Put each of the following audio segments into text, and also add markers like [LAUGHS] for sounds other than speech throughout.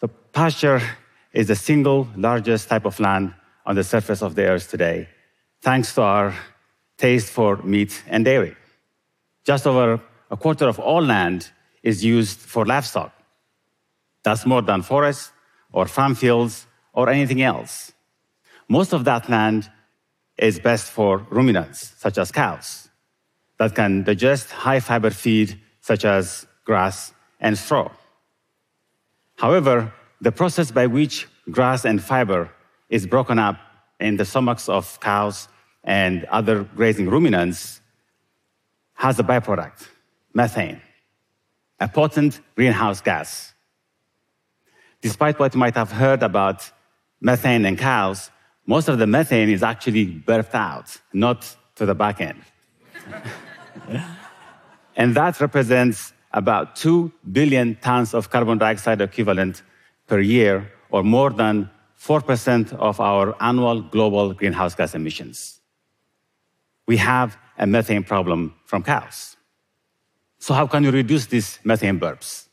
So pasture is the single largest type of land on the surface of the earth today, thanks to our taste for meat and dairy. Just over a quarter of all land is used for livestock. That's more than forests or farm fields or anything else. Most of that land is best for ruminants, such as cows, that can digest high fiber feed, such as grass and straw. However, the process by which grass and fiber is broken up in the stomachs of cows and other grazing ruminants has a byproduct, methane, a potent greenhouse gas. Despite what you might have heard about methane and cows, most of the methane is actually birthed out, not to the back end. [LAUGHS] and that represents about 2 billion tons of carbon dioxide equivalent per year, or more than 4% of our annual global greenhouse gas emissions. We have a methane problem from cows. So, how can we reduce these methane burps?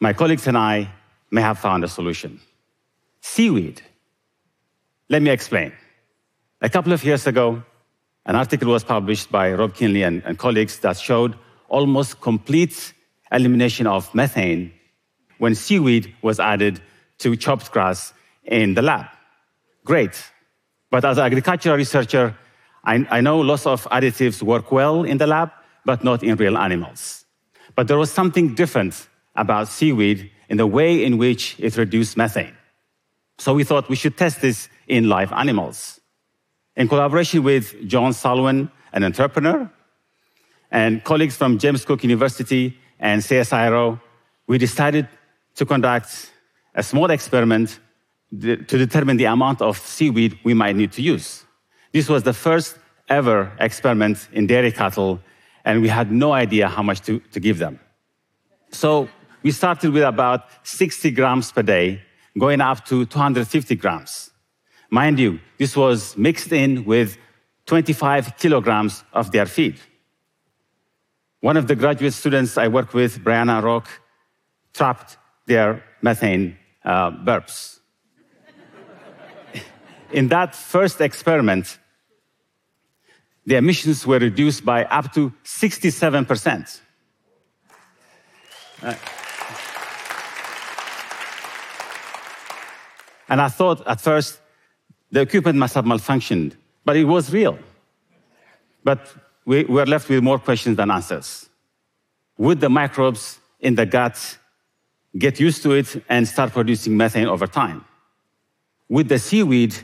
My colleagues and I may have found a solution seaweed. Let me explain. A couple of years ago, an article was published by Rob Kinley and, and colleagues that showed almost complete elimination of methane when seaweed was added to chopped grass in the lab. Great. But as an agricultural researcher, I, I know lots of additives work well in the lab, but not in real animals. But there was something different about seaweed in the way in which it reduced methane. So we thought we should test this in live animals. In collaboration with Joan Salwen, an entrepreneur, and colleagues from James Cook University and CSIRO, we decided to conduct a small experiment to determine the amount of seaweed we might need to use. This was the first ever experiment in dairy cattle, and we had no idea how much to, to give them. So we started with about 60 grams per day, going up to 250 grams. Mind you, this was mixed in with 25 kilograms of their feed. One of the graduate students I work with, Brianna Roque, trapped their methane uh, burps. [LAUGHS] In that first experiment, the emissions were reduced by up to 67%. Uh, and I thought at first the equipment must have malfunctioned, but it was real. But we are left with more questions than answers. Would the microbes in the gut get used to it and start producing methane over time? Would the seaweed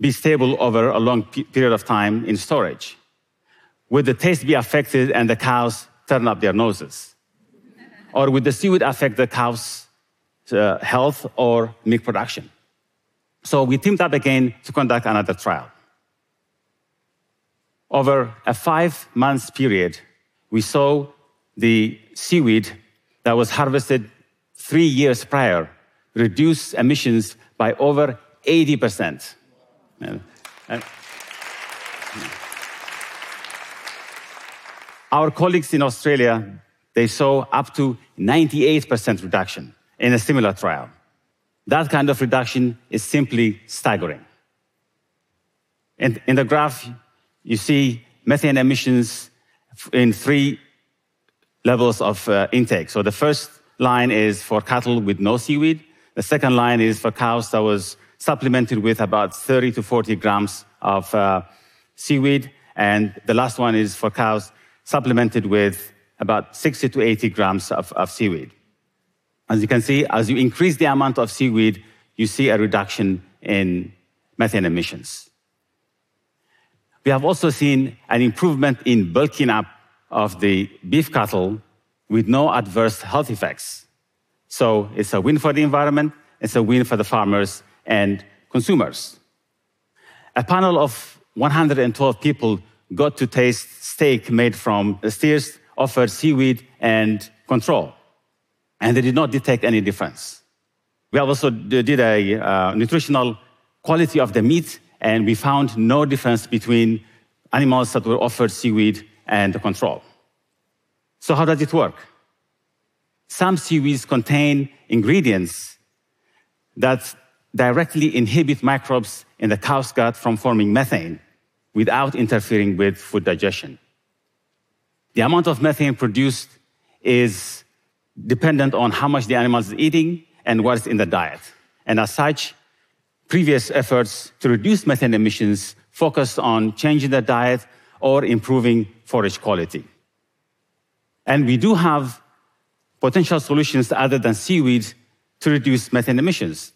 be stable over a long period of time in storage? Would the taste be affected and the cows turn up their noses? or would the seaweed affect the cows' uh, health or milk production? So we teamed up again to conduct another trial. Over a five month period, we saw the seaweed that was harvested three years prior reduce emissions by over 80%. And, and our colleagues in Australia, they saw up to 98% reduction in a similar trial. That kind of reduction is simply staggering. In, in the graph, you see methane emissions in three levels of uh, intake. So the first line is for cattle with no seaweed. The second line is for cows that was supplemented with about 30 to 40 grams of uh, seaweed. And the last one is for cows supplemented with about 60 to 80 grams of, of seaweed. As you can see, as you increase the amount of seaweed, you see a reduction in methane emissions. We have also seen an improvement in bulking up of the beef cattle with no adverse health effects. So it's a win for the environment, it's a win for the farmers and consumers. A panel of 112 people got to taste steak made from steers offered seaweed and control, and they did not detect any difference. We also did a uh, nutritional quality of the meat and we found no difference between animals that were offered seaweed and the control. So, how does it work? some seaweeds contain ingredients that directly inhibit microbes in the cow's gut from forming methane without interfering with food digestion. The amount of methane produced is dependent on how much the animal is eating and what's in the diet. And as such, previous efforts to reduce methane emissions focused on changing the diet or improving forage quality. And we do have potential solutions other than seaweed to reduce methane emissions.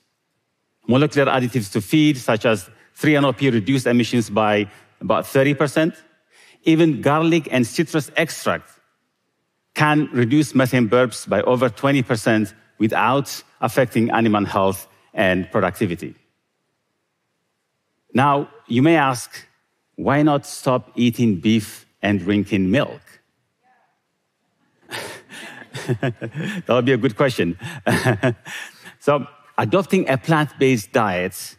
Molecular additives to feed, such as 3-NOP, reduce emissions by about 30%. Even garlic and citrus extract can reduce methane burps by over 20% without affecting animal health and productivity. Now, you may ask, why not stop eating beef and drinking milk? [LAUGHS] that would be a good question. [LAUGHS] so, adopting a plant based diet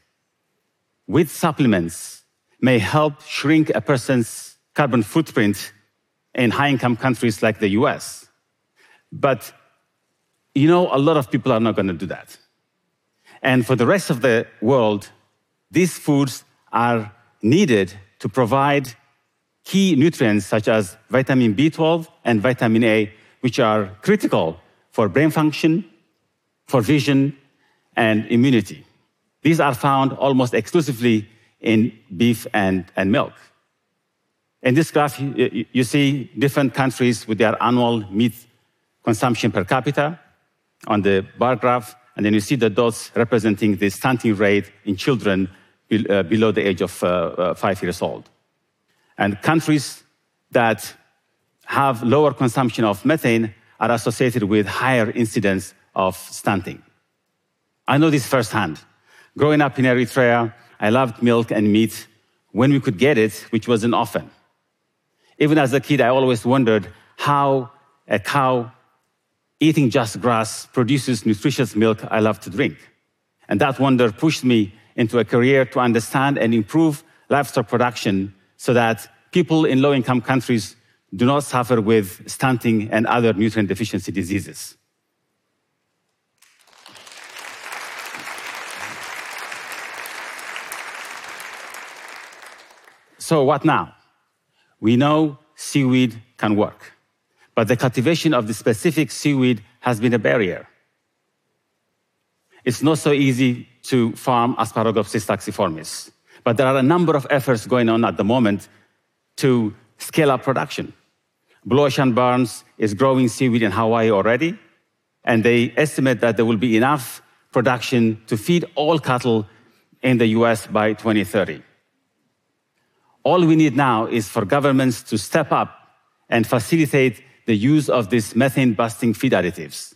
with supplements may help shrink a person's carbon footprint in high income countries like the US. But you know, a lot of people are not going to do that. And for the rest of the world, these foods are needed to provide key nutrients such as vitamin B12 and vitamin A, which are critical for brain function, for vision, and immunity. These are found almost exclusively in beef and, and milk. In this graph, you, you see different countries with their annual meat consumption per capita on the bar graph, and then you see the dots representing the stunting rate in children below the age of uh, uh, five years old. And countries that have lower consumption of methane are associated with higher incidence of stunting. I know this firsthand. Growing up in Eritrea, I loved milk and meat when we could get it, which wasn't often. Even as a kid, I always wondered how a cow eating just grass produces nutritious milk I love to drink. And that wonder pushed me into a career to understand and improve livestock production so that people in low income countries do not suffer with stunting and other nutrient deficiency diseases. So, what now? We know seaweed can work, but the cultivation of the specific seaweed has been a barrier. It's not so easy to farm Asparagopsis taxiformis, but there are a number of efforts going on at the moment to scale up production. Blue Ocean Barns is growing seaweed in Hawaii already, and they estimate that there will be enough production to feed all cattle in the US by 2030. All we need now is for governments to step up and facilitate the use of these methane busting feed additives.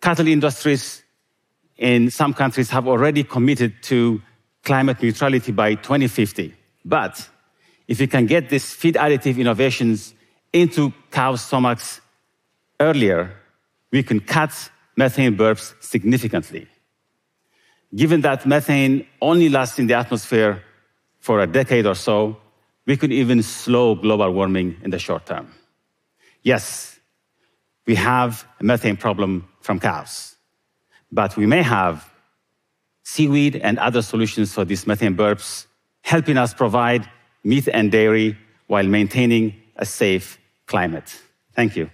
Cattle industries in some countries have already committed to climate neutrality by 2050. But if we can get these feed additive innovations into cows' stomachs earlier, we can cut methane burps significantly. Given that methane only lasts in the atmosphere for a decade or so, we could even slow global warming in the short term. Yes, we have a methane problem from cows, but we may have seaweed and other solutions for these methane burps, helping us provide meat and dairy while maintaining a safe climate. Thank you.